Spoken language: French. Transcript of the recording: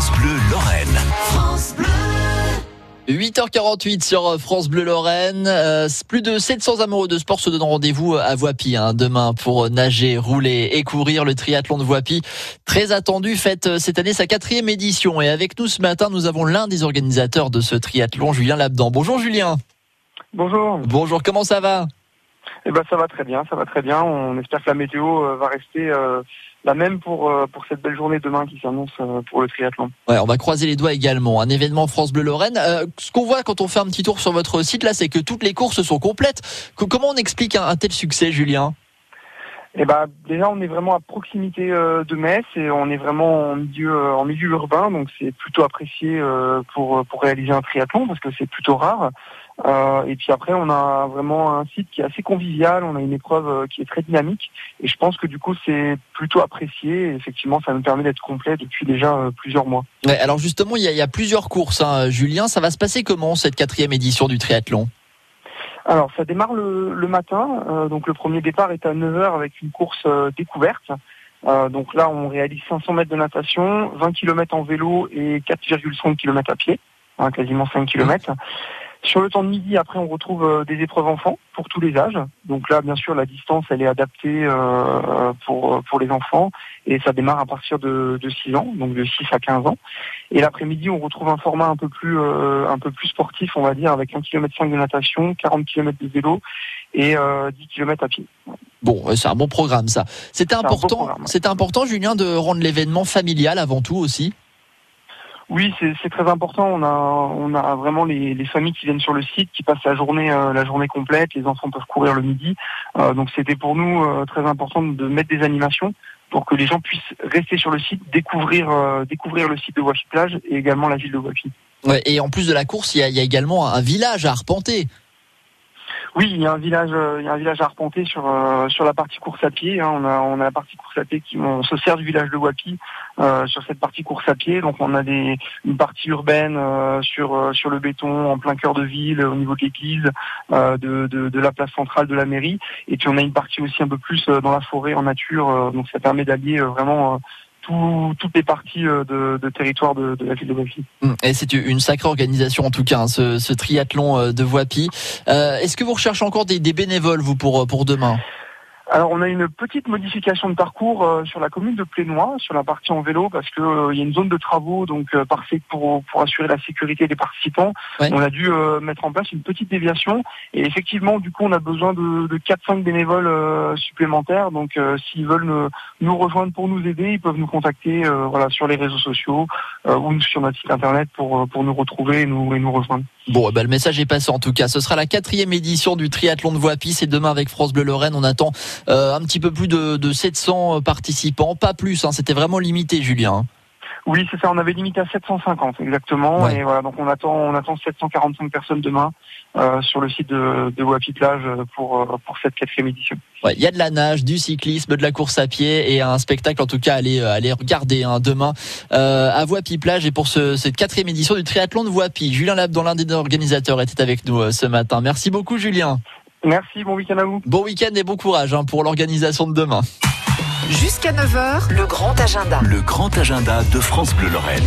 France Bleu Lorraine. 8h48 sur France Bleu Lorraine. Euh, plus de 700 amoureux de sport se donnent rendez-vous à Voipy hein, demain pour nager, rouler et courir le triathlon de Voipy. Très attendu, fête euh, cette année sa quatrième édition. Et avec nous ce matin, nous avons l'un des organisateurs de ce triathlon, Julien Labdan. Bonjour Julien. Bonjour. Bonjour, comment ça va? Eh ben ça va très bien, ça va très bien. On espère que la météo euh, va rester euh, la même pour euh, pour cette belle journée demain qui s'annonce pour le triathlon. Ouais, on va croiser les doigts également. Un événement France Bleu Lorraine. Euh, ce qu'on voit quand on fait un petit tour sur votre site là, c'est que toutes les courses sont complètes. Que- comment on explique un, un tel succès, Julien? Eh ben déjà on est vraiment à proximité euh, de Metz et on est vraiment en milieu euh, en milieu urbain donc c'est plutôt apprécié euh, pour pour réaliser un triathlon parce que c'est plutôt rare. Euh, et puis après on a vraiment un site qui est assez convivial, on a une épreuve euh, qui est très dynamique et je pense que du coup c'est plutôt apprécié. Et effectivement ça nous permet d'être complet depuis déjà euh, plusieurs mois. Ouais, alors justement, il y, a, il y a plusieurs courses, hein, Julien. Ça va se passer comment cette quatrième édition du triathlon? Alors, ça démarre le, le matin. euh, donc, le premier départ est à 9h avec une course découverte. Euh, donc là, on réalise 500 mètres de natation, 20 km en vélo et 4,5 km à pied, hein, quasiment 5 km. Sur le temps de midi, après, on retrouve euh, des épreuves enfants pour tous les âges. Donc là, bien sûr, la distance, elle est adaptée euh, pour, pour les enfants et ça démarre à partir de, de 6 ans, donc de 6 à 15 ans. Et l'après-midi, on retrouve un format un peu plus euh, un peu plus sportif, on va dire, avec 1 km 5 de natation, 40 km de vélo et euh, 10 km à pied. Bon, euh, c'est un bon programme, ça. C'était important, c'était important, Julien, de rendre l'événement familial avant tout aussi. Oui, c'est très important. On a vraiment les, les familles qui viennent sur le site, qui passent la journée euh, la journée complète. Les enfants peuvent courir le midi. Euh, donc c'était pour nous euh, très important de mettre des animations pour que les gens puissent rester sur le site, découvrir découvrir le site de Wafi Plage et également la ville de Wafi. Ouais, et en plus de la course, il y a également un village à arpenter. Oui, il y a un village, euh, il y a un village à arpenter sur euh, sur la partie course à pied. hein. On a on a la partie course à pied qui on se sert du village de Wapi euh, sur cette partie course à pied. Donc on a des une partie urbaine euh, sur euh, sur le béton en plein cœur de ville au niveau de l'église, euh, de, de de la place centrale de la mairie. Et puis on a une partie aussi un peu plus dans la forêt en nature. donc ça permet d'allier vraiment tout- toutes les parties euh, de, de territoire de, de la ville de Wapi. Hum, Et c'est une sacrée organisation en tout cas, hein, ce, ce triathlon euh, de Voipy. Euh, Est-ce que vous recherchez encore des, des bénévoles, vous, pour, pour demain? Alors on a une petite modification de parcours euh, sur la commune de Plénois, sur la partie en vélo, parce que euh, il y a une zone de travaux donc euh, parfaite pour pour assurer la sécurité des participants. Ouais. On a dû euh, mettre en place une petite déviation et effectivement du coup on a besoin de, de 4-5 bénévoles euh, supplémentaires. Donc euh, s'ils veulent nous, nous rejoindre pour nous aider, ils peuvent nous contacter euh, voilà sur les réseaux sociaux euh, ou sur notre site internet pour pour nous retrouver et nous et nous rejoindre. Bon, eh ben, le message est passé en tout cas. Ce sera la quatrième édition du triathlon de Voipy. C'est demain avec France Bleu Lorraine. On attend euh, un petit peu plus de, de 700 participants, pas plus. Hein, C'était vraiment limité, Julien. Oui, c'est ça. On avait limité à 750 exactement, Ouais. et voilà. Donc on attend, on attend 745 personnes demain euh, sur le site de, de Wapi Plage euh, pour euh, pour cette quatrième édition. Ouais, Il y a de la nage, du cyclisme, de la course à pied et un spectacle en tout cas à aller, euh, aller regarder hein, demain euh, à Voipy Plage et pour ce, cette quatrième édition du triathlon de Voipy. Julien Lab, dont l'un des organisateurs, était avec nous euh, ce matin. Merci beaucoup Julien. Merci, bon week-end à vous. Bon week-end et bon courage hein, pour l'organisation de demain. Jusqu'à 9h, le grand agenda. Le grand agenda de France Bleu Lorraine.